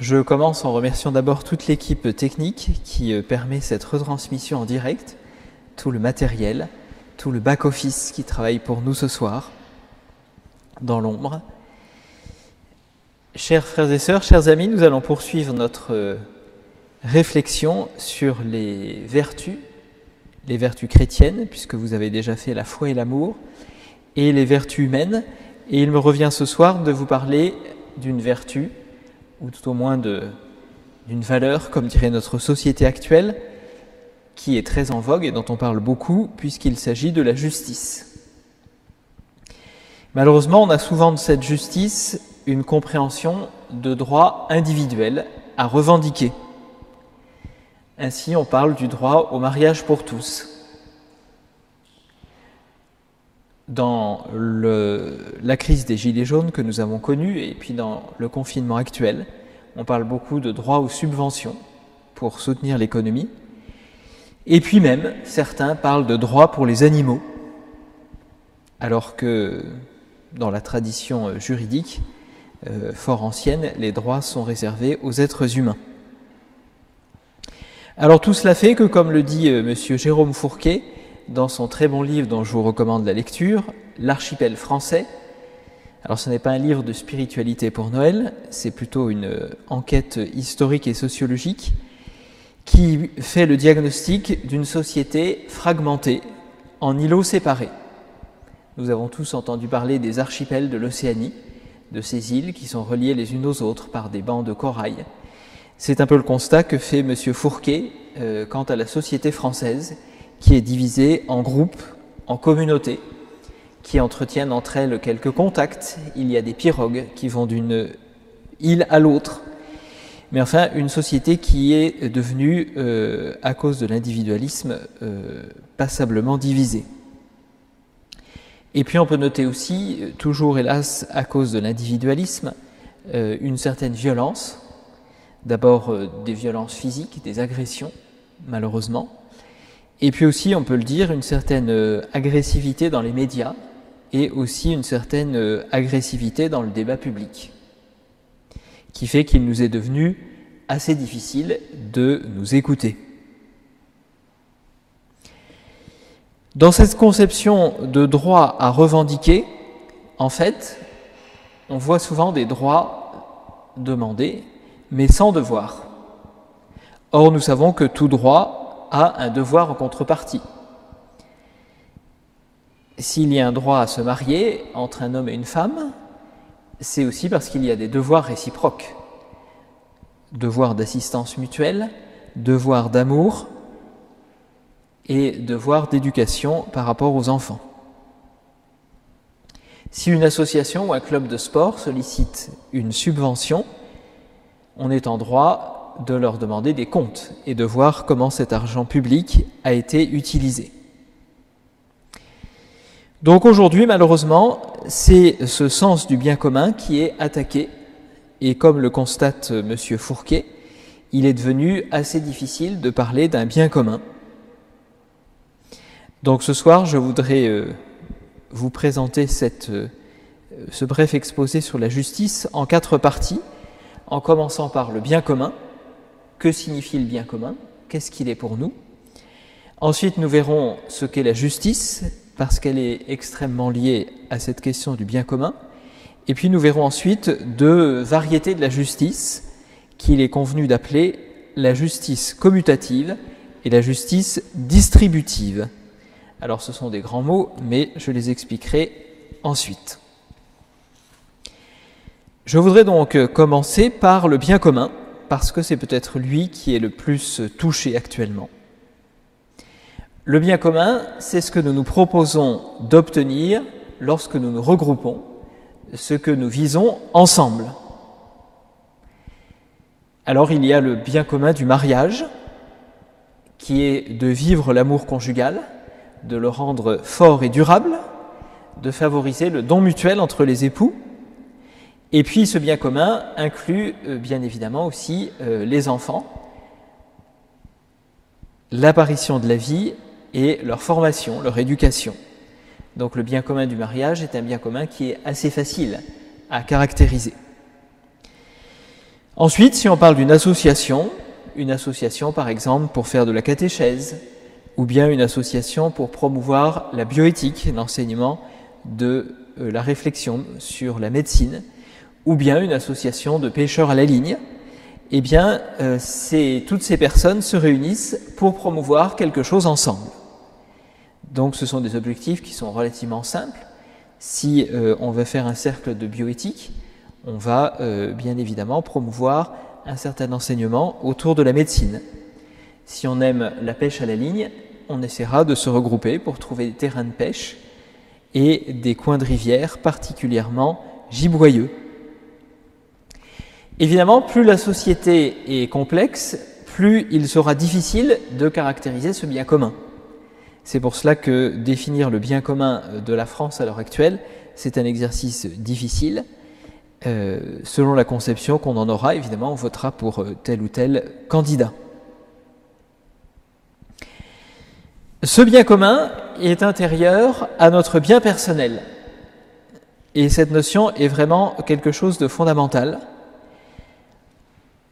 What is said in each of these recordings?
Je commence en remerciant d'abord toute l'équipe technique qui euh, permet cette retransmission en direct, tout le matériel, tout le back-office qui travaille pour nous ce soir, dans l'ombre. Chers frères et sœurs, chers amis, nous allons poursuivre notre euh, réflexion sur les vertus, les vertus chrétiennes, puisque vous avez déjà fait la foi et l'amour, et les vertus humaines. Et il me revient ce soir de vous parler d'une vertu, ou tout au moins d'une valeur, comme dirait notre société actuelle, qui est très en vogue et dont on parle beaucoup, puisqu'il s'agit de la justice. Malheureusement, on a souvent de cette justice une compréhension de droit individuel à revendiquer. Ainsi, on parle du droit au mariage pour tous. Dans la crise des Gilets jaunes que nous avons connue et puis dans le confinement actuel, on parle beaucoup de droit aux subventions pour soutenir l'économie. Et puis même, certains parlent de droit pour les animaux, alors que dans la tradition juridique euh, fort ancienne, les droits sont réservés aux êtres humains. Alors tout cela fait que, comme le dit euh, M. Jérôme Fourquet dans son très bon livre dont je vous recommande la lecture, L'archipel français, alors ce n'est pas un livre de spiritualité pour Noël, c'est plutôt une euh, enquête historique et sociologique qui fait le diagnostic d'une société fragmentée en îlots séparés. Nous avons tous entendu parler des archipels de l'Océanie, de ces îles qui sont reliées les unes aux autres par des bancs de corail. C'est un peu le constat que fait M. Fourquet euh, quant à la société française, qui est divisée en groupes, en communautés, qui entretiennent entre elles quelques contacts. Il y a des pirogues qui vont d'une île à l'autre. Mais enfin, une société qui est devenue, euh, à cause de l'individualisme, euh, passablement divisée. Et puis on peut noter aussi, toujours hélas à cause de l'individualisme, euh, une certaine violence, d'abord des violences physiques, des agressions, malheureusement, et puis aussi, on peut le dire, une certaine agressivité dans les médias, et aussi une certaine euh, agressivité dans le débat public, qui fait qu'il nous est devenu assez difficile de nous écouter. Dans cette conception de droit à revendiquer, en fait, on voit souvent des droits demandés, mais sans devoir. Or, nous savons que tout droit a un devoir en contrepartie s'il y a un droit à se marier entre un homme et une femme, c'est aussi parce qu'il y a des devoirs réciproques. Devoir d'assistance mutuelle, devoir d'amour et devoir d'éducation par rapport aux enfants. Si une association ou un club de sport sollicite une subvention, on est en droit de leur demander des comptes et de voir comment cet argent public a été utilisé. Donc aujourd'hui, malheureusement, c'est ce sens du bien commun qui est attaqué. Et comme le constate M. Fourquet, il est devenu assez difficile de parler d'un bien commun. Donc ce soir, je voudrais euh, vous présenter euh, ce bref exposé sur la justice en quatre parties, en commençant par le bien commun. Que signifie le bien commun Qu'est-ce qu'il est pour nous Ensuite, nous verrons ce qu'est la justice, parce qu'elle est extrêmement liée à cette question du bien commun. Et puis nous verrons ensuite deux variétés de la justice qu'il est convenu d'appeler la justice commutative et la justice distributive. Alors ce sont des grands mots, mais je les expliquerai ensuite. Je voudrais donc commencer par le bien commun, parce que c'est peut-être lui qui est le plus touché actuellement. Le bien commun, c'est ce que nous nous proposons d'obtenir lorsque nous nous regroupons, ce que nous visons ensemble. Alors il y a le bien commun du mariage, qui est de vivre l'amour conjugal, de le rendre fort et durable, de favoriser le don mutuel entre les époux. Et puis ce bien commun inclut euh, bien évidemment aussi euh, les enfants, l'apparition de la vie et leur formation, leur éducation. Donc le bien commun du mariage est un bien commun qui est assez facile à caractériser. Ensuite, si on parle d'une association, une association par exemple pour faire de la catéchèse, ou bien une association pour promouvoir la bioéthique, l'enseignement de euh, la réflexion sur la médecine, ou bien une association de pêcheurs à la ligne, eh bien, euh, toutes ces personnes se réunissent pour promouvoir quelque chose ensemble. Donc, ce sont des objectifs qui sont relativement simples. Si euh, on veut faire un cercle de bioéthique, on va bien évidemment promouvoir un certain enseignement autour de la médecine. Si on aime la pêche à la ligne, on essaiera de se regrouper pour trouver des terrains de pêche et des coins de rivière particulièrement giboyeux. Évidemment, plus la société est complexe, plus il sera difficile de caractériser ce bien commun. C'est pour cela que définir le bien commun de la France à l'heure actuelle, c'est un exercice difficile. Euh, selon la conception qu'on en aura, évidemment, on votera pour euh, tel ou tel candidat. Ce bien commun est intérieur à notre bien personnel. Et cette notion est vraiment quelque chose de fondamental.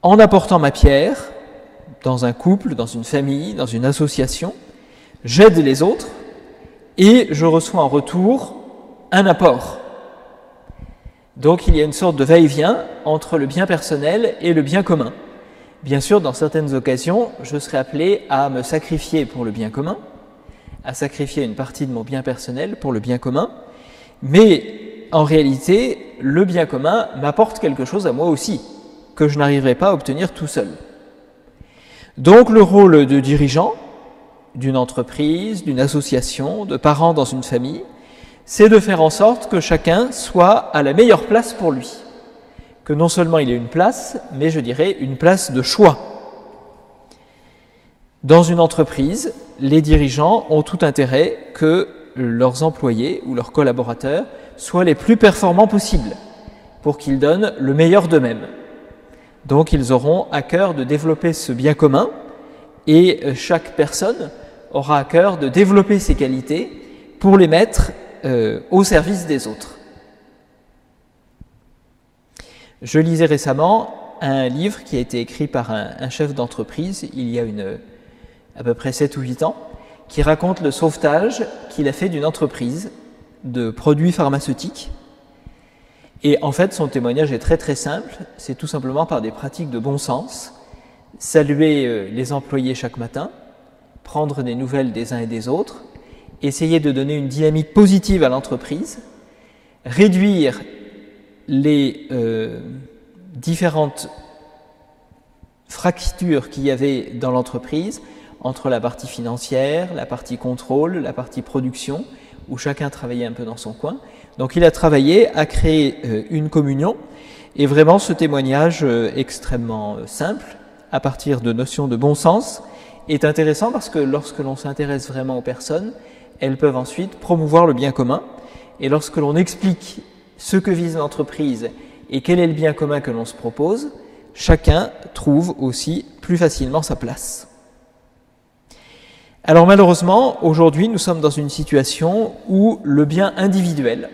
En apportant ma pierre, dans un couple, dans une famille, dans une association, j'aide les autres et je reçois en retour un apport. Donc il y a une sorte de va-et-vient entre le bien personnel et le bien commun. Bien sûr, dans certaines occasions, je serai appelé à me sacrifier pour le bien commun, à sacrifier une partie de mon bien personnel pour le bien commun, mais en réalité, le bien commun m'apporte quelque chose à moi aussi, que je n'arriverai pas à obtenir tout seul. Donc le rôle de dirigeant d'une entreprise, d'une association, de parents dans une famille, c'est de faire en sorte que chacun soit à la meilleure place pour lui. Que non seulement il ait une place, mais je dirais une place de choix. Dans une entreprise, les dirigeants ont tout intérêt que leurs employés ou leurs collaborateurs soient les plus performants possibles pour qu'ils donnent le meilleur d'eux-mêmes. Donc ils auront à cœur de développer ce bien commun et chaque personne aura à cœur de développer ses qualités pour les mettre euh, au service des autres. Je lisais récemment un livre qui a été écrit par un, un chef d'entreprise il y a une, à peu près 7 ou 8 ans, qui raconte le sauvetage qu'il a fait d'une entreprise de produits pharmaceutiques. Et en fait, son témoignage est très très simple, c'est tout simplement par des pratiques de bon sens, saluer euh, les employés chaque matin, prendre des nouvelles des uns et des autres, essayer de donner une dynamique positive à l'entreprise, réduire les euh, différentes fractures qu'il y avait dans l'entreprise, entre la partie financière, la partie contrôle, la partie production, où chacun travaillait un peu dans son coin. Donc il a travaillé à créer euh, une communion, et vraiment ce témoignage euh, extrêmement euh, simple, à partir de notions de bon sens, est intéressant parce que lorsque l'on s'intéresse vraiment aux personnes, elles peuvent ensuite promouvoir le bien commun, et lorsque l'on explique ce que vise l'entreprise et quel est le bien commun que l'on se propose, chacun trouve aussi plus facilement sa place. Alors malheureusement, aujourd'hui, nous sommes dans une situation où le bien individuel,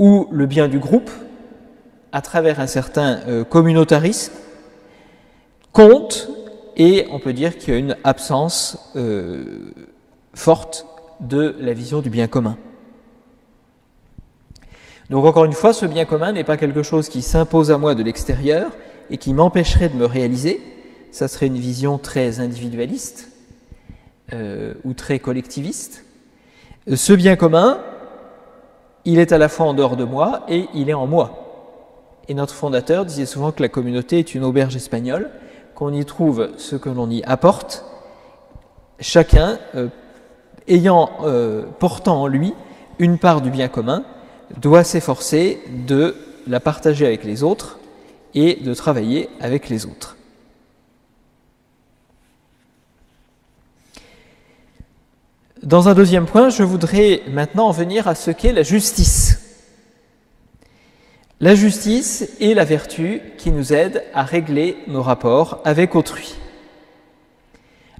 ou le bien du groupe, à travers un certain euh, communautarisme, compte et on peut dire qu'il y a une absence euh, forte de la vision du bien commun. Donc encore une fois, ce bien commun n'est pas quelque chose qui s'impose à moi de l'extérieur et qui m'empêcherait de me réaliser. Ça serait une vision très individualiste euh, ou très collectiviste. Ce bien commun, il est à la fois en dehors de moi et il est en moi. Et notre fondateur disait souvent que la communauté est une auberge espagnole, qu'on y trouve ce que l'on y apporte, chacun euh, ayant, euh, portant en lui une part du bien commun, doit s'efforcer de la partager avec les autres et de travailler avec les autres. Dans un deuxième point, je voudrais maintenant en venir à ce qu'est la justice. La justice est la vertu qui nous aide à régler nos rapports avec autrui.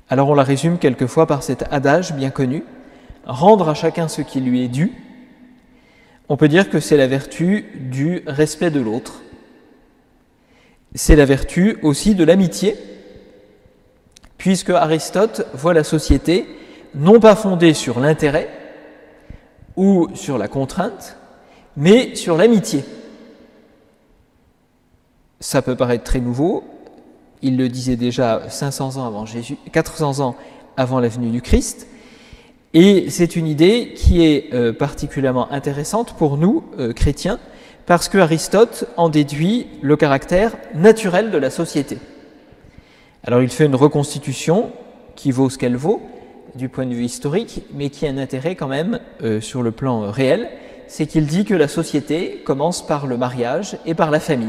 Alors on la résume quelquefois par cet adage bien connu, rendre à chacun ce qui lui est dû. On peut dire que c'est la vertu du respect de l'autre. c'est la vertu aussi de l'amitié, puisque Aristote voit la société non pas fondée sur l'intérêt ou sur la contrainte, mais sur l'amitié. Ça peut paraître très nouveau, il le disait déjà 500 ans avant Jésus, 400 ans avant la venue du Christ, et c'est une idée qui est euh, particulièrement intéressante pour nous, euh, chrétiens, parce que Aristote en déduit le caractère naturel de la société. Alors il fait une reconstitution qui vaut ce qu'elle vaut du point de vue historique, mais qui a un intérêt quand même euh, sur le plan réel, c'est qu'il dit que la société commence par le mariage et par la famille.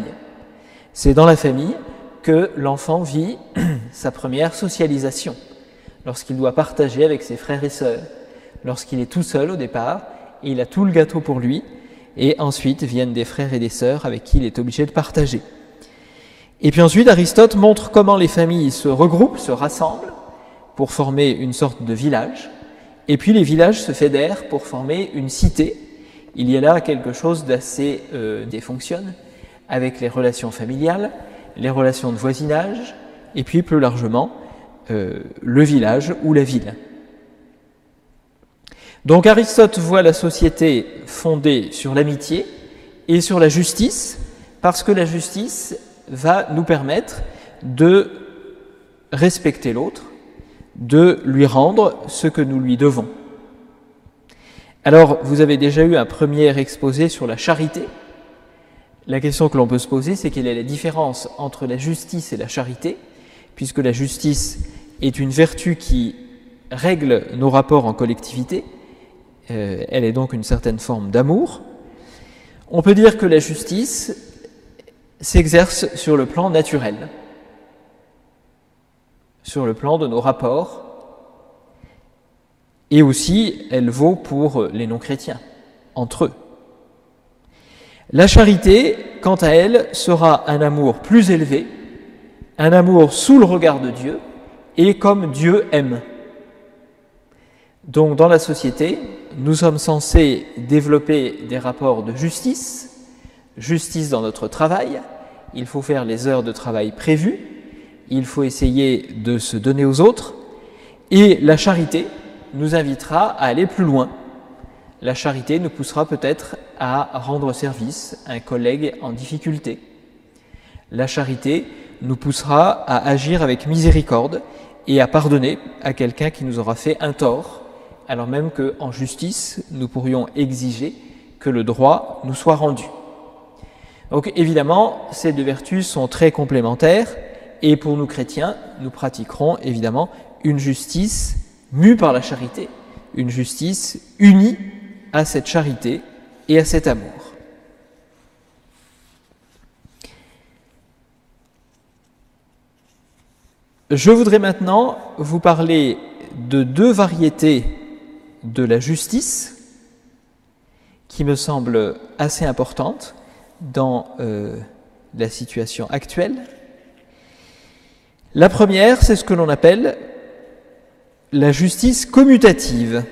C'est dans la famille que l'enfant vit sa première socialisation, lorsqu'il doit partager avec ses frères et sœurs, lorsqu'il est tout seul au départ, il a tout le gâteau pour lui, et ensuite viennent des frères et des sœurs avec qui il est obligé de partager. Et puis ensuite, Aristote montre comment les familles se regroupent, se rassemblent pour former une sorte de village, et puis les villages se fédèrent pour former une cité. Il y a là quelque chose d'assez euh, défonctionne avec les relations familiales, les relations de voisinage, et puis plus largement euh, le village ou la ville. Donc Aristote voit la société fondée sur l'amitié et sur la justice, parce que la justice va nous permettre de respecter l'autre, de lui rendre ce que nous lui devons. Alors, vous avez déjà eu un premier exposé sur la charité. La question que l'on peut se poser, c'est quelle est la différence entre la justice et la charité, puisque la justice est une vertu qui règle nos rapports en collectivité, euh, elle est donc une certaine forme d'amour. On peut dire que la justice s'exerce sur le plan naturel, sur le plan de nos rapports, et aussi elle vaut pour les non-chrétiens, entre eux. La charité, quant à elle, sera un amour plus élevé, un amour sous le regard de Dieu, et comme Dieu aime. Donc dans la société, nous sommes censés développer des rapports de justice, justice dans notre travail, il faut faire les heures de travail prévues, il faut essayer de se donner aux autres, et la charité nous invitera à aller plus loin. La charité nous poussera peut-être à rendre service à un collègue en difficulté. La charité nous poussera à agir avec miséricorde et à pardonner à quelqu'un qui nous aura fait un tort alors même qu'en justice, nous pourrions exiger que le droit nous soit rendu. Donc évidemment, ces deux vertus sont très complémentaires et pour nous chrétiens, nous pratiquerons évidemment une justice mue par la charité, une justice unie à cette charité et à cet amour. Je voudrais maintenant vous parler de deux variétés de la justice qui me semble assez importante dans euh, la situation actuelle. La première, c'est ce que l'on appelle la justice commutative.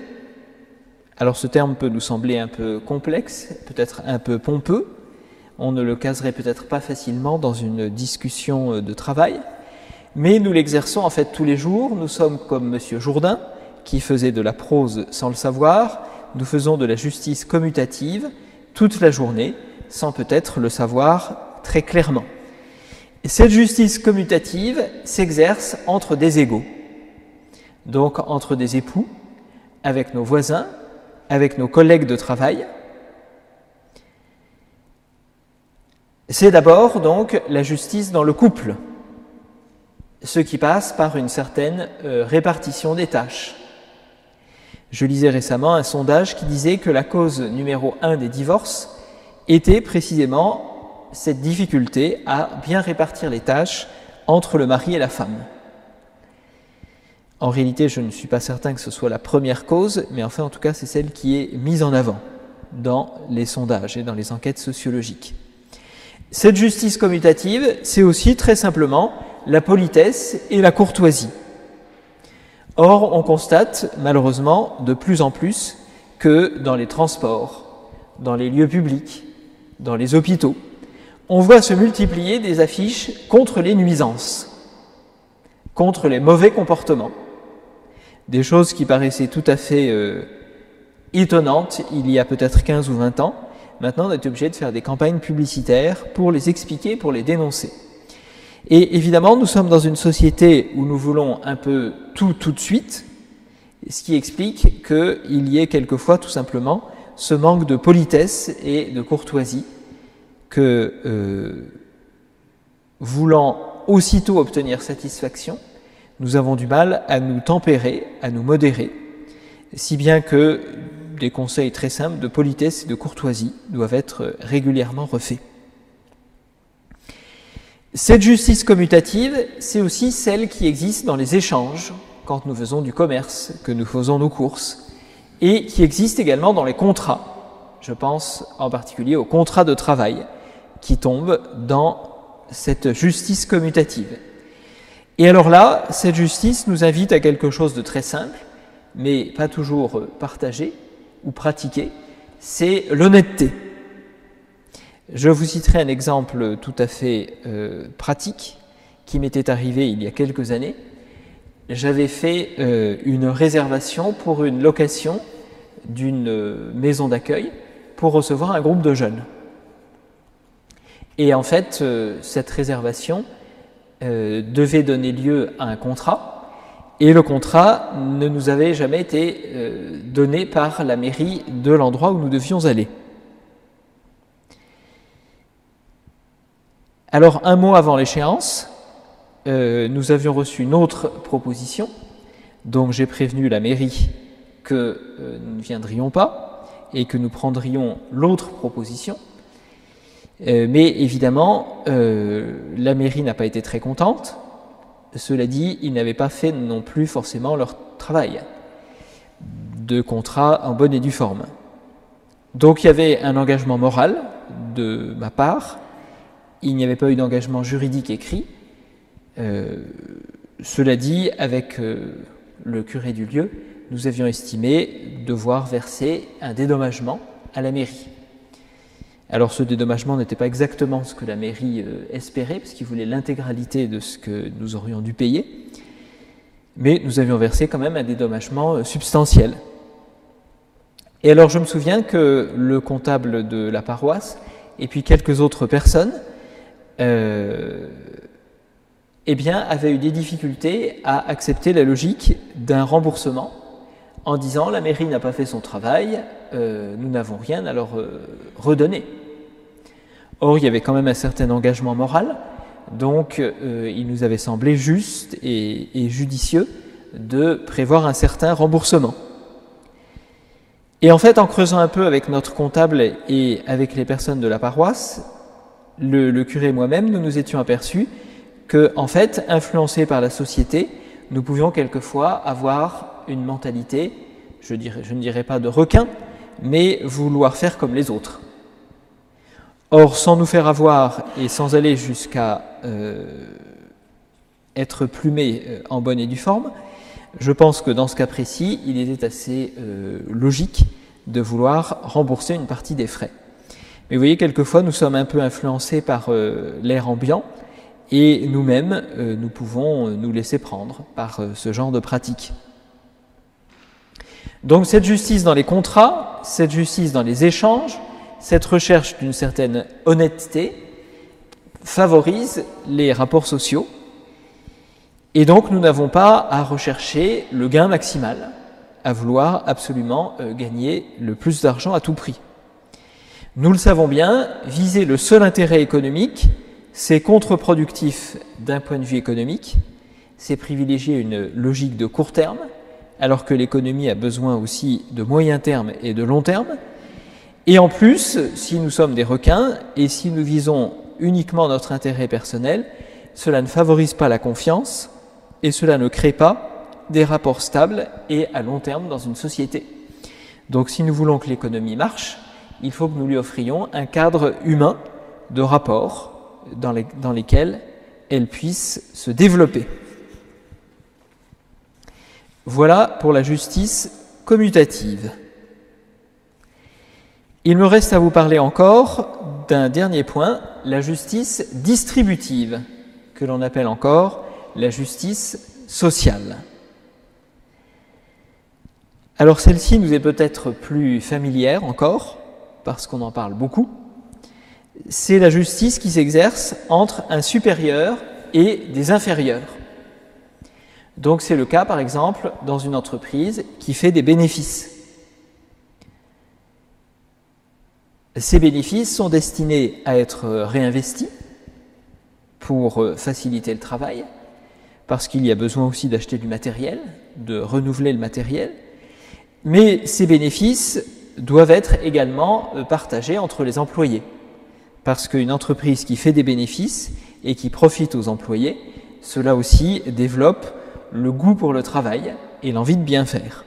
Alors ce terme peut nous sembler un peu complexe, peut-être un peu pompeux, on ne le caserait peut-être pas facilement dans une discussion euh, de travail, mais nous l'exerçons en fait tous les jours. Nous sommes comme M. Jourdain, qui faisait de la prose sans le savoir, nous faisons de la justice commutative toute la journée sans peut-être le savoir très clairement. Et cette justice commutative s'exerce entre des égaux, donc entre des époux, avec nos voisins, avec nos collègues de travail. C'est d'abord donc la justice dans le couple, ce qui passe par une certaine euh, répartition des tâches. Je lisais récemment un sondage qui disait que la cause numéro un des divorces était précisément cette difficulté à bien répartir les tâches entre le mari et la femme. En réalité, je ne suis pas certain que ce soit la première cause, mais enfin, en tout cas, c'est celle qui est mise en avant dans les sondages et dans les enquêtes sociologiques. Cette justice commutative, c'est aussi très simplement la politesse et la courtoisie. Or, on constate malheureusement de plus en plus que dans les transports, dans les lieux publics, dans les hôpitaux, on voit se multiplier des affiches contre les nuisances, contre les mauvais comportements. Des choses qui paraissaient tout à fait euh, étonnantes il y a peut-être 15 ou 20 ans. Maintenant, on est obligé de faire des campagnes publicitaires pour les expliquer, pour les dénoncer. Et évidemment, nous sommes dans une société où nous voulons un peu tout tout de suite, ce qui explique qu'il y ait quelquefois tout simplement ce manque de politesse et de courtoisie que, euh, voulant aussitôt obtenir satisfaction, nous avons du mal à nous tempérer, à nous modérer, si bien que des conseils très simples de politesse et de courtoisie doivent être régulièrement refaits. Cette justice commutative, c'est aussi celle qui existe dans les échanges, quand nous faisons du commerce, que nous faisons nos courses, et qui existe également dans les contrats. Je pense en particulier aux contrats de travail qui tombent dans cette justice commutative. Et alors là, cette justice nous invite à quelque chose de très simple, mais pas toujours partagé ou pratiqué, c'est l'honnêteté. Je vous citerai un exemple tout à fait euh, pratique qui m'était arrivé il y a quelques années. J'avais fait euh, une réservation pour une location d'une euh, maison d'accueil pour recevoir un groupe de jeunes. Et en fait, cette réservation devait donner lieu à un contrat, et le contrat ne nous avait jamais été donné par la mairie de l'endroit où nous devions aller. Alors, un mois avant l'échéance, euh, nous avions reçu une autre proposition, donc j'ai prévenu la mairie que euh, nous ne viendrions pas et que nous prendrions l'autre proposition. Euh, mais évidemment, la mairie n'a pas été très contente. Cela dit, ils n'avaient pas fait non plus forcément leur travail de contrat en bonne et due forme. Donc il y avait un engagement moral de ma part il n'y avait pas eu d'engagement juridique écrit. Euh, cela dit, avec euh, le curé du lieu, nous avions estimé devoir verser un dédommagement à la mairie. Alors ce dédommagement n'était pas exactement ce que la mairie euh, espérait, parce voulait l'intégralité de ce que nous aurions dû payer, mais nous avions versé quand même un dédommagement substantiel. Et alors je me souviens que le comptable de la paroisse et puis quelques autres personnes euh, eh bien, avait eu des difficultés à accepter la logique d'un remboursement en disant la mairie n'a pas fait son travail, euh, nous n'avons rien à leur euh, redonner. Or, il y avait quand même un certain engagement moral, donc il nous avait semblé juste et, judicieux de prévoir un certain remboursement. Et en fait, en creusant un peu avec notre comptable et avec les personnes de la paroisse, le, curé et moi-même, nous nous étions aperçus que, en fait, influencés par la société, nous pouvions quelquefois avoir une mentalité, je, je ne dirais pas de requin, mais vouloir faire comme les autres. Or, sans nous faire avoir et sans aller jusqu'à euh, être plumé euh, en bonne et due forme, je pense que dans ce cas précis, il était assez euh, logique de vouloir rembourser une partie des frais. Mais vous voyez, quelquefois, nous sommes un peu influencés par l'air ambiant et nous-mêmes, nous pouvons nous laisser prendre par ce genre de pratique. Donc cette justice dans les contrats, cette justice dans les échanges, cette recherche d'une certaine honnêteté favorise les rapports sociaux. Et donc nous n'avons pas à rechercher le gain maximal, à vouloir absolument gagner le plus d'argent à tout prix. Nous le savons bien, viser le seul intérêt économique, c'est contre-productif d'un point de vue économique, c'est privilégier une logique de court terme, alors que l'économie a besoin aussi de moyen terme et de long terme. Et en plus, si nous sommes des requins et si nous visons uniquement notre intérêt personnel, cela ne favorise pas la confiance et cela ne crée pas des rapports stables et à long terme dans une société. Donc si nous voulons que l'économie marche, il faut que nous lui offrions un cadre humain de rapports dans, lesquels elle puisse se développer. Voilà pour la justice commutative. Il me reste à vous parler encore d'un dernier point la justice distributive, que l'on appelle encore la justice sociale. Alors celle-ci nous est peut-être plus familière encore, parce qu'on en parle beaucoup. C'est la justice qui s'exerce entre un supérieur et des inférieurs. Donc c'est le cas par exemple dans une entreprise qui fait des bénéfices. Ces bénéfices sont destinés à être réinvestis pour faciliter le travail, parce qu'il y a besoin aussi d'acheter du matériel, de renouveler le matériel, mais ces bénéfices doivent être également partagés entre les employés, parce qu'une entreprise qui fait des bénéfices et qui profite aux employés, cela aussi développe le goût pour le travail et l'envie de bien faire.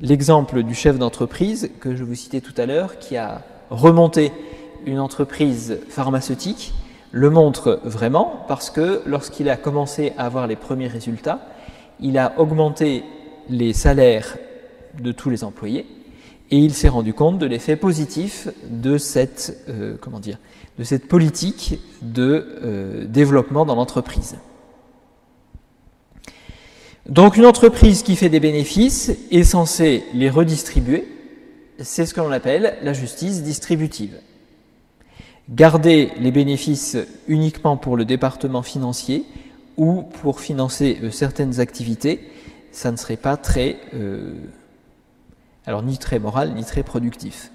L'exemple du chef d'entreprise que je vous citais tout à l'heure, qui a remonté une entreprise pharmaceutique, le montre vraiment parce que lorsqu'il a commencé à avoir les premiers résultats, il a augmenté les salaires de tous les employés et il s'est rendu compte de l'effet positif de cette, euh, comment dire, de cette politique de euh, développement dans l'entreprise. Donc une entreprise qui fait des bénéfices est censée les redistribuer. C'est ce que l'on appelle la justice distributive. Garder les bénéfices uniquement pour le département financier ou pour financer euh, certaines activités, ça ne serait pas très, euh, alors ni très moral ni très productif.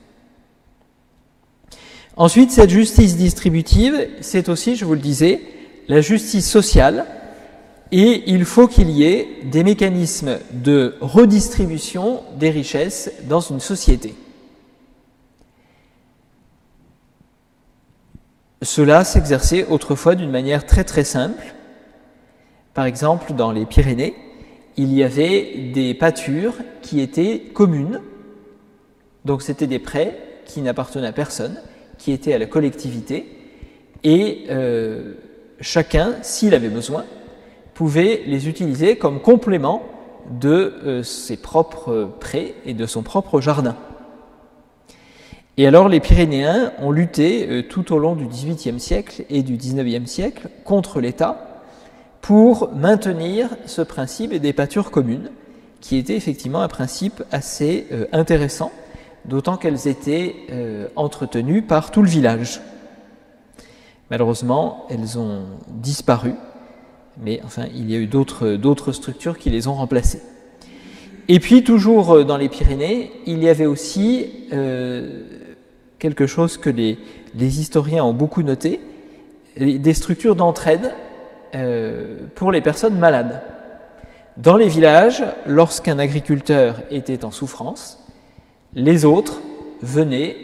Ensuite, cette justice distributive, c'est aussi, je vous le disais, la justice sociale et il faut qu'il y ait des mécanismes de redistribution des richesses dans une société. Cela s'exerçait autrefois d'une manière très très simple. Par exemple, dans les Pyrénées, il y avait des pâtures qui étaient communes. Donc c'était des prêts qui n'appartenaient à personne, qui étaient à la collectivité. Et euh, chacun, s'il avait besoin, pouvait les utiliser comme complément de euh, ses propres prés et de son propre jardin. Et alors les Pyrénéens ont lutté euh, tout au long du XVIIIe siècle et du XIXe siècle contre l'État pour maintenir ce principe des pâtures communes, qui était effectivement un principe assez euh, intéressant, d'autant qu'elles étaient entretenues par tout le village. Malheureusement, elles ont disparu mais enfin, il y a eu d'autres structures qui les ont remplacées. Et puis, toujours euh, dans les Pyrénées, il y avait aussi euh, quelque chose que les, historiens ont beaucoup noté, des structures d'entraide euh, pour les personnes malades. Dans les villages, lorsqu'un agriculteur était en souffrance, les autres venaient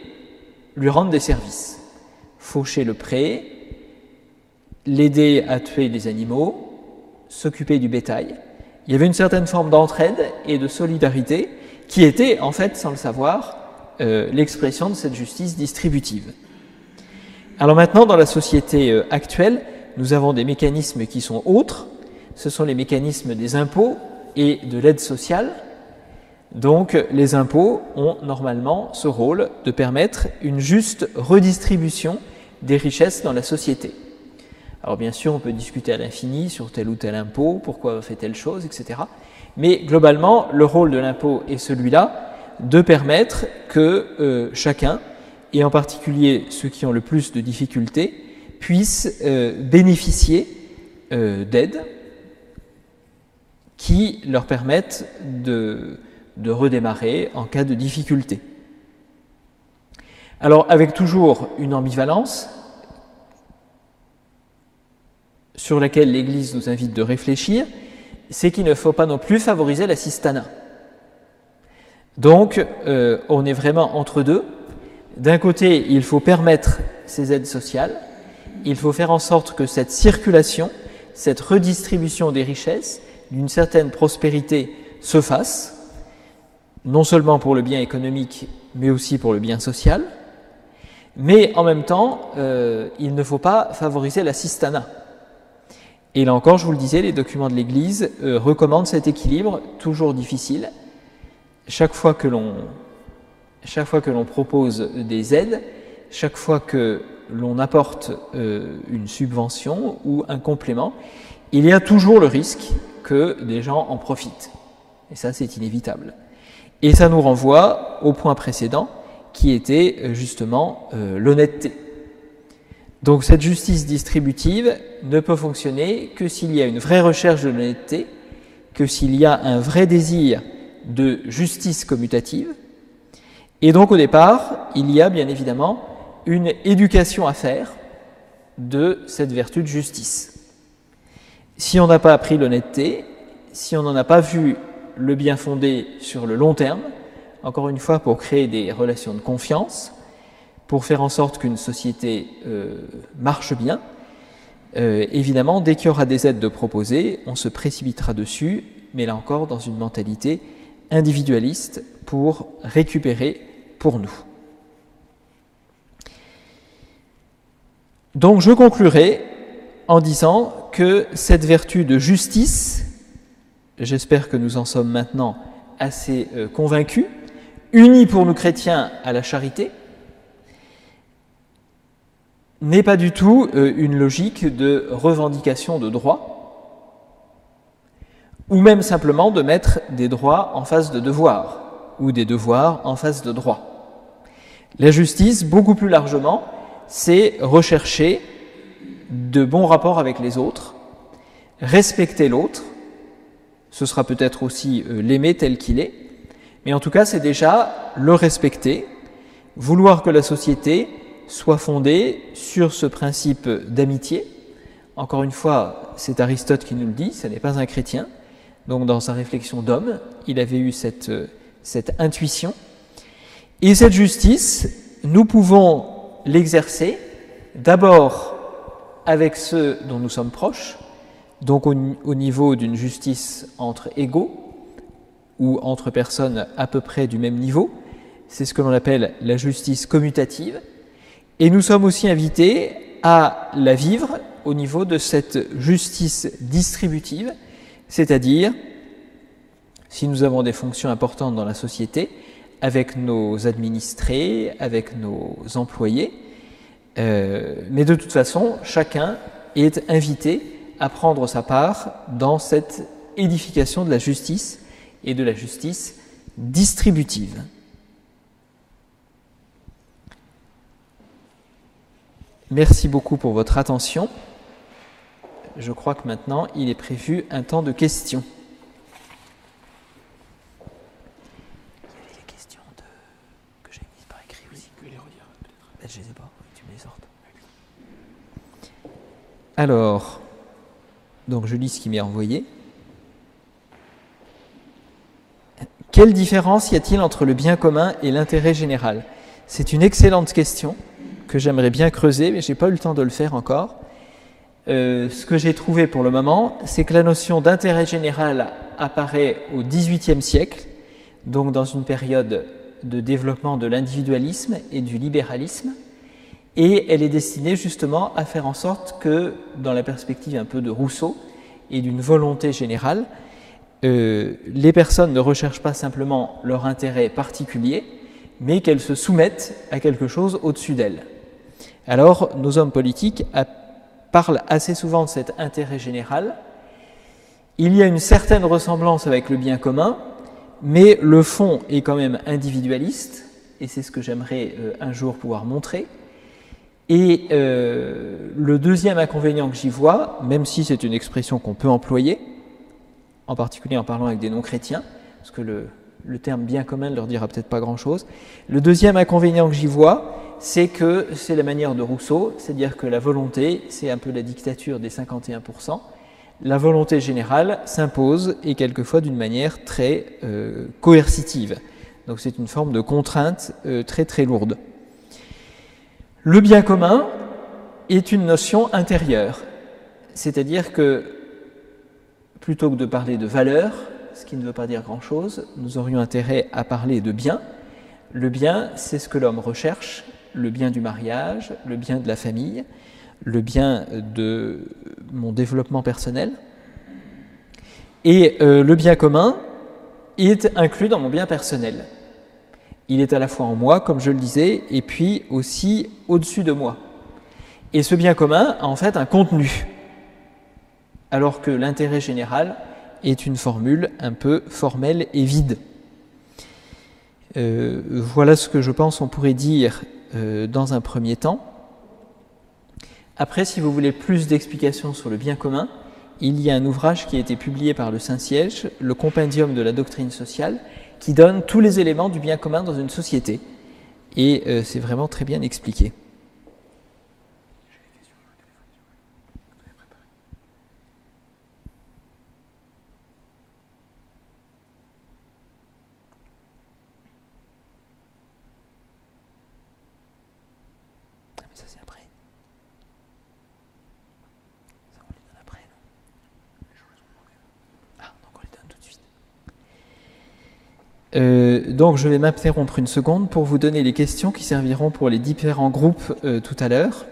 lui rendre des services, faucher le pré, l'aider à tuer les animaux, s'occuper du bétail. Il y avait une certaine forme d'entraide et de solidarité qui était, en fait, sans le savoir, euh, l'expression de cette justice distributive. Alors maintenant, dans la société euh, actuelle, nous avons des mécanismes qui sont autres. Ce sont les mécanismes des impôts et de l'aide sociale. Donc les impôts ont normalement ce rôle de permettre une juste redistribution des richesses dans la société. Alors bien sûr, on peut discuter à l'infini sur tel ou tel impôt, pourquoi on fait telle chose, etc. Mais globalement, le rôle de l'impôt est celui-là de permettre que euh, chacun, et en particulier ceux qui ont le plus de difficultés, puissent euh, bénéficier euh, d'aides qui leur permettent de, de redémarrer en cas de difficulté. Alors avec toujours une ambivalence, sur laquelle l'Église nous invite de réfléchir, c'est qu'il ne faut pas non plus favoriser l'assistanat. Donc, euh, on est vraiment entre deux. D'un côté, il faut permettre ces aides sociales, il faut faire en sorte que cette circulation, cette redistribution des richesses, d'une certaine prospérité, se fasse, non seulement pour le bien économique, mais aussi pour le bien social. Mais en même temps, euh, il ne faut pas favoriser l'assistanat. Et là encore, je vous le disais, les documents de l'Église euh, recommandent cet équilibre, toujours difficile. Chaque fois que l'on chaque fois que l'on propose des aides, chaque fois que l'on apporte euh, une subvention ou un complément, il y a toujours le risque que des gens en profitent. Et ça, c'est inévitable. Et ça nous renvoie au point précédent, qui était euh, justement l'honnêteté. Donc cette justice distributive ne peut fonctionner que s'il y a une vraie recherche de l'honnêteté, que s'il y a un vrai désir de justice commutative. Et donc au départ, il y a bien évidemment une éducation à faire de cette vertu de justice. Si on n'a pas appris l'honnêteté, si on n'en a pas vu le bien fondé sur le long terme, encore une fois pour créer des relations de confiance, pour faire en sorte qu'une société euh, marche bien, euh, évidemment, dès qu'il y aura des aides de proposer, on se précipitera dessus, mais là encore dans une mentalité individualiste pour récupérer pour nous. Donc je conclurai en disant que cette vertu de justice, j'espère que nous en sommes maintenant assez euh, convaincus, unie pour nous chrétiens à la charité, n'est pas du tout euh, une logique de revendication de droits, ou même simplement de mettre des droits en face de devoirs, ou des devoirs en face de droits. La justice, beaucoup plus largement, c'est rechercher de bons rapports avec les autres, respecter l'autre, ce sera peut-être aussi euh, l'aimer tel qu'il est, mais en tout cas c'est déjà le respecter, vouloir que la société soit fondée sur ce principe d'amitié. Encore une fois, c'est Aristote qui nous le dit, ce n'est pas un chrétien. Donc dans sa réflexion d'homme, il avait eu cette, intuition. Et cette justice, nous pouvons l'exercer d'abord avec ceux dont nous sommes proches, donc au, niveau d'une justice entre égaux ou entre personnes à peu près du même niveau. C'est ce que l'on appelle la justice commutative. Et nous sommes aussi invités à la vivre au niveau de cette justice distributive, c'est-à-dire, si nous avons des fonctions importantes dans la société, avec nos administrés, avec nos employés. Euh, mais de toute façon, chacun est invité à prendre sa part dans cette édification de la justice et de la justice distributive. Merci beaucoup pour votre attention. Je crois que maintenant, il est prévu un temps de questions. Alors, donc je lis ce qui m'est envoyé. Quelle différence y a-t-il entre le bien commun et l'intérêt général? C'est une excellente question que j'aimerais bien creuser, mais je n'ai pas eu le temps de le faire encore. Euh, ce que j'ai trouvé pour le moment, c'est que la notion d'intérêt général apparaît au XVIIIe siècle, donc dans une période de développement de l'individualisme et du libéralisme et elle est destinée justement à faire en sorte que, dans la perspective un peu de Rousseau et d'une volonté générale, euh, les personnes ne recherchent pas simplement leur intérêt particulier, mais qu'elles se soumettent à quelque chose au-dessus d'elles. Alors, nos hommes politiques parlent assez souvent de cet intérêt général. Il y a une certaine ressemblance avec le bien commun, mais le fond est quand même individualiste, et c'est ce que j'aimerais euh, un jour pouvoir montrer. Et euh, le deuxième inconvénient que j'y vois, même si c'est une expression qu'on peut employer, en particulier en parlant avec des non-chrétiens, parce que le, terme bien commun ne leur dira peut-être pas grand-chose, le deuxième inconvénient que j'y vois, c'est que c'est la manière de Rousseau, c'est-à-dire que la volonté, c'est un peu la dictature des 51%, la volonté générale s'impose et quelquefois d'une manière très euh, coercitive. Donc c'est une forme de contrainte euh, très très lourde. Le bien commun est une notion intérieure, c'est-à-dire que plutôt que de parler de valeur, ce qui ne veut pas dire grand-chose, nous aurions intérêt à parler de bien. Le bien, c'est ce que l'homme recherche, le bien du mariage, le bien de la famille, le bien de mon développement personnel. Et euh, le bien commun est inclus dans mon bien personnel il est à la fois en moi, comme je le disais, et puis aussi au-dessus de moi. Et ce bien commun a en fait un contenu, alors que l'intérêt général est une formule un peu formelle et vide. Euh, voilà ce que je pense on pourrait dire euh, dans un premier temps. Après, si vous voulez plus d'explications sur le bien commun, il y a un ouvrage qui a été publié par le Saint-Siège, le Compendium de la doctrine sociale, qui donne tous les éléments du bien commun dans une société. Et euh, c'est vraiment très bien expliqué. Euh, donc je vais m'interrompre une seconde pour vous donner les questions qui serviront pour les différents groupes euh, tout à l'heure.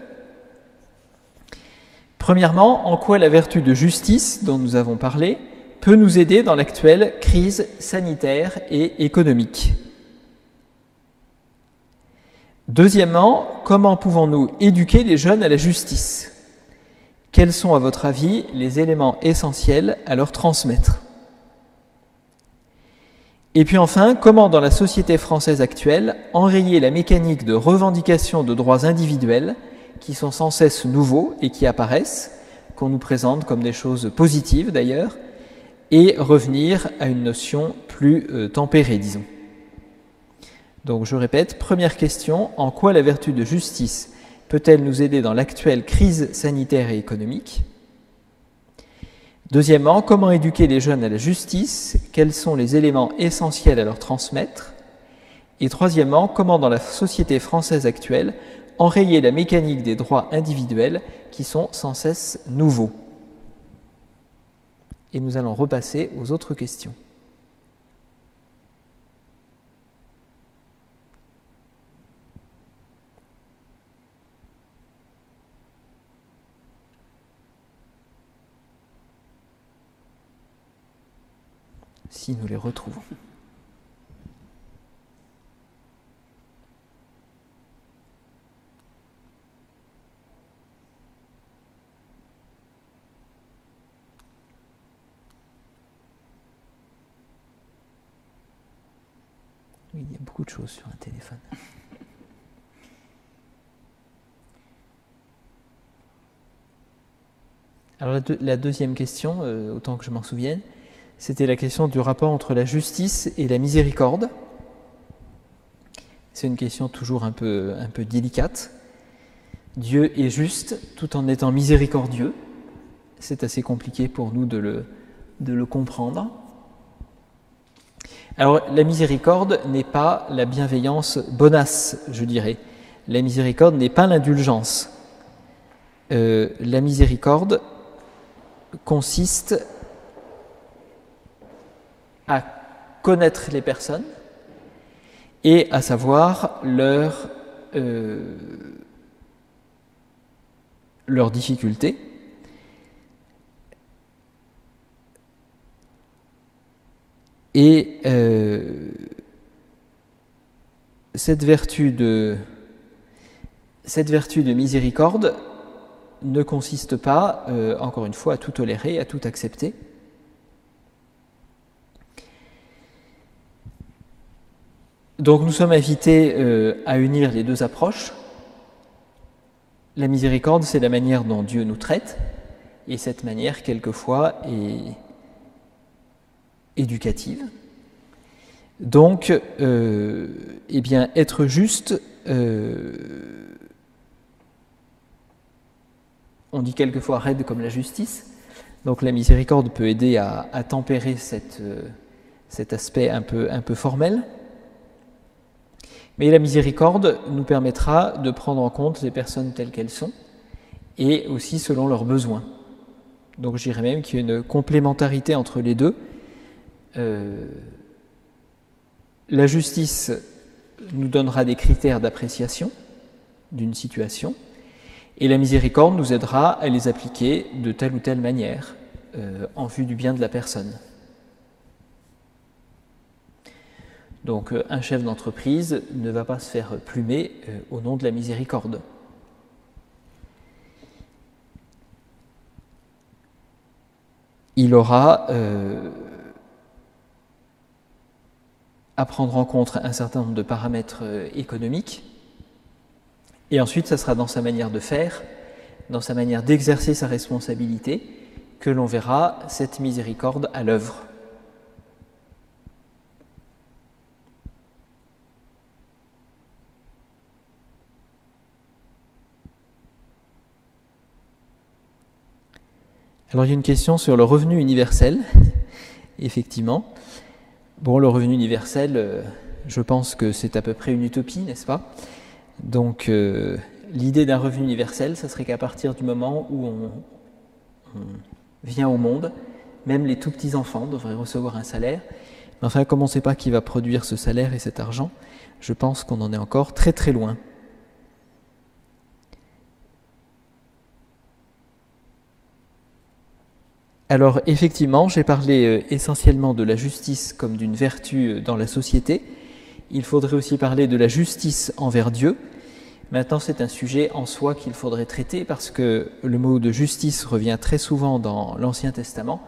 Premièrement, en quoi la vertu de justice dont nous avons parlé peut nous aider dans l'actuelle crise sanitaire et économique? Deuxièmement, comment pouvons-nous éduquer les jeunes à la justice? Quels sont, à votre avis, les éléments essentiels à leur transmettre? Et puis enfin, comment dans la société française actuelle enrayer la mécanique de revendication de droits individuels qui sont sans cesse nouveaux et qui apparaissent, qu'on nous présente comme des choses positives d'ailleurs, et revenir à une notion plus euh, tempérée, disons. Donc je répète, première question, en quoi la vertu de justice peut-elle nous aider dans l'actuelle crise sanitaire et économique? Deuxièmement, comment éduquer les jeunes à la justice? Quels sont les éléments essentiels à leur transmettre? Et troisièmement, comment dans la société française actuelle enrayer la mécanique des droits individuels qui sont sans cesse nouveaux? Et nous allons repasser aux autres questions. Nous les retrouvons. il y a beaucoup de choses sur un téléphone. Alors la, deuxième question, euh, autant que je m'en souvienne, c'était la question du rapport entre la justice et la miséricorde. C'est une question toujours un peu, délicate. Dieu est juste tout en étant miséricordieux. C'est assez compliqué pour nous de le, de le comprendre. Alors la miséricorde n'est pas la bienveillance bonasse, je dirais. La miséricorde n'est pas l'indulgence. Euh, la miséricorde consiste à connaître les personnes et à savoir euh, leurs difficultés. Et euh, cette vertu de cette vertu de miséricorde ne consiste pas, euh, encore une fois, à tout tolérer, à tout accepter, Donc nous sommes invités euh, à unir les deux approches. La miséricorde, c'est la manière dont Dieu nous traite, et cette manière, quelquefois, est éducative. Donc, euh, eh bien, être juste, euh, on dit quelquefois raide comme la justice, donc la miséricorde peut aider à, tempérer cet aspect un peu, un peu formel. Mais la miséricorde nous permettra de prendre en compte les personnes telles qu'elles sont et aussi selon leurs besoins. Donc je dirais même qu'il y a une complémentarité entre les deux. Euh, la justice nous donnera des critères d'appréciation d'une situation et la miséricorde nous aidera à les appliquer de telle ou telle manière euh, en vue du bien de la personne. Donc euh, un chef d'entreprise ne va pas se faire plumer euh, au nom de la miséricorde. Il aura euh, à prendre en compte un certain nombre de paramètres économiques, et ensuite ça sera dans sa manière de faire, dans sa manière d'exercer sa responsabilité, que l'on verra cette miséricorde à l'œuvre. Alors il y a une question sur le revenu universel, effectivement. Bon, le revenu universel, euh, je pense que c'est à peu près une utopie, n'est-ce pas? Donc euh, l'idée d'un revenu universel, ça serait qu'à partir du moment où on, vient au monde, même les tout petits enfants devraient recevoir un salaire. Mais enfin, comme on ne sait pas qui va produire ce salaire et cet argent, je pense qu'on en est encore très très loin. Alors effectivement, j'ai parlé euh, essentiellement de la justice comme d'une vertu euh, dans la société. Il faudrait aussi parler de la justice envers Dieu. Maintenant, c'est un sujet en soi qu'il faudrait traiter parce que le mot de justice revient très souvent dans l'Ancien Testament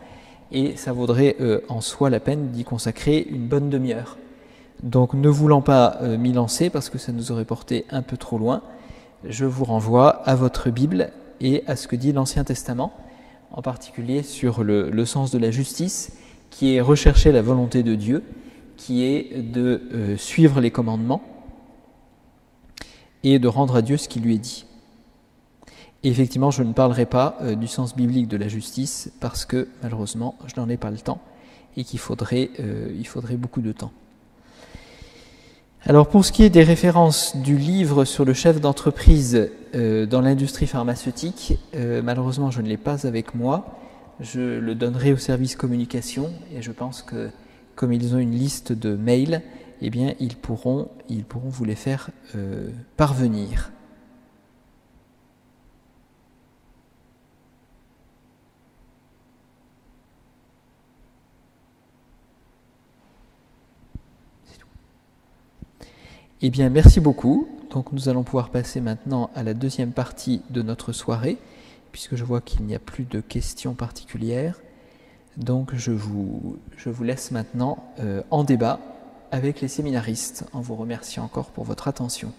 et ça vaudrait euh, en soi la peine d'y consacrer une bonne demi-heure. Donc ne voulant pas m'y lancer parce que ça nous aurait porté un peu trop loin, je vous renvoie à votre Bible et à ce que dit l'Ancien Testament en particulier sur le, sens de la justice, qui est rechercher la volonté de Dieu, qui est de euh, suivre les commandements et de rendre à Dieu ce qui lui est dit. effectivement, je ne parlerai pas euh, du sens biblique de la justice parce que malheureusement, je n'en ai pas le temps et qu'il faudrait, euh, beaucoup de temps. Alors pour ce qui est des références du livre sur le chef d'entreprise euh, dans l'industrie pharmaceutique, euh, malheureusement je ne l'ai pas avec moi. Je le donnerai au service communication et je pense que comme ils ont une liste de mails, eh bien ils pourront, ils pourront vous les faire euh, parvenir. Eh bien, merci beaucoup. Donc, nous allons pouvoir passer maintenant à la deuxième partie de notre soirée, puisque je vois qu'il n'y a plus de questions particulières. Donc, je vous, laisse maintenant euh, en débat avec les séminaristes, en vous remerciant encore pour votre attention.